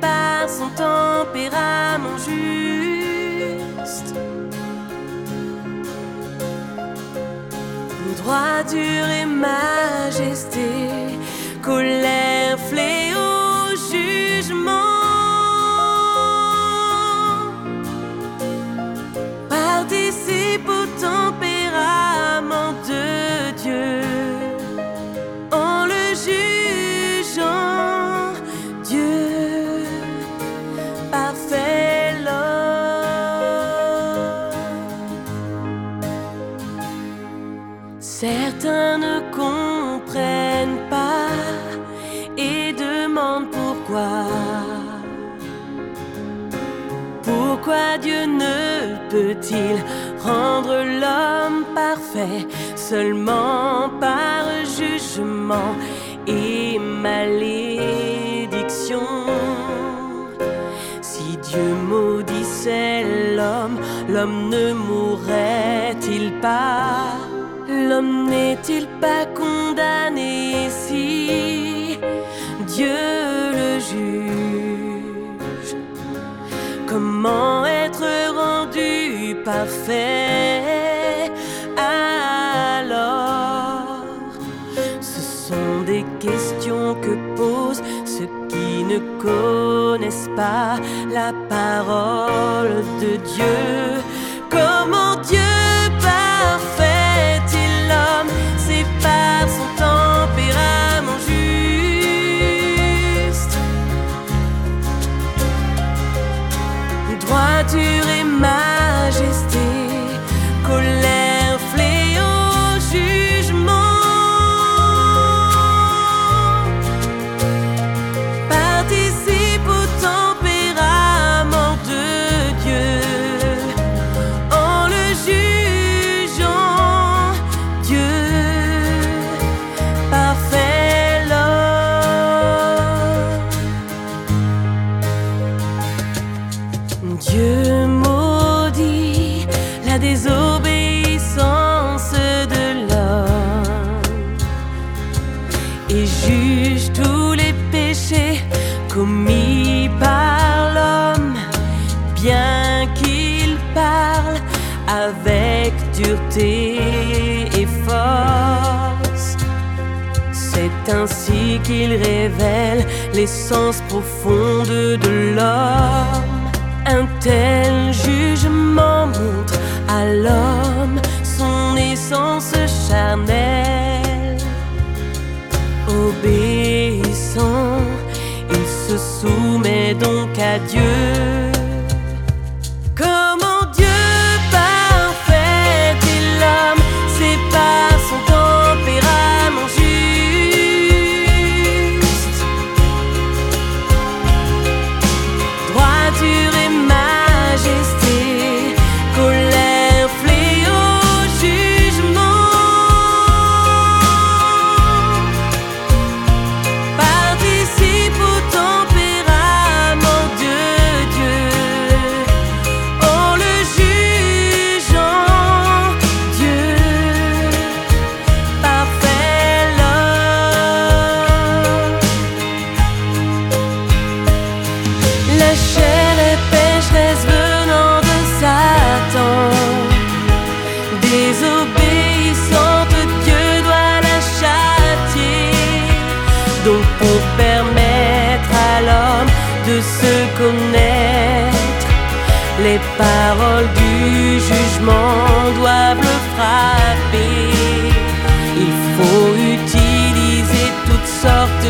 par son tempérament juste. Droiture et majesté, colère, fléau, Certains ne comprennent pas et demandent pourquoi. Pourquoi Dieu ne peut-il rendre l'homme parfait seulement par jugement et malédiction? Si Dieu maudissait l'homme, l'homme ne mourrait-il pas? L'homme n'est-il pas condamné si Dieu le juge. Comment être rendu parfait? Alors Ce sont des questions que posent ceux qui ne connaissent pas la parole de Dieu. Comment Dieu parfait droiture et majesté, la désobéissance de l'homme et juge tous les péchés commis par l'homme, bien qu'il parle avec dureté et force. C'est ainsi qu'il révèle l'essence profonde de l'homme. Un tel jugement montre soumet donc à Dieu. Les paroles du jugement doivent le frapper. Il faut utiliser toutes sortes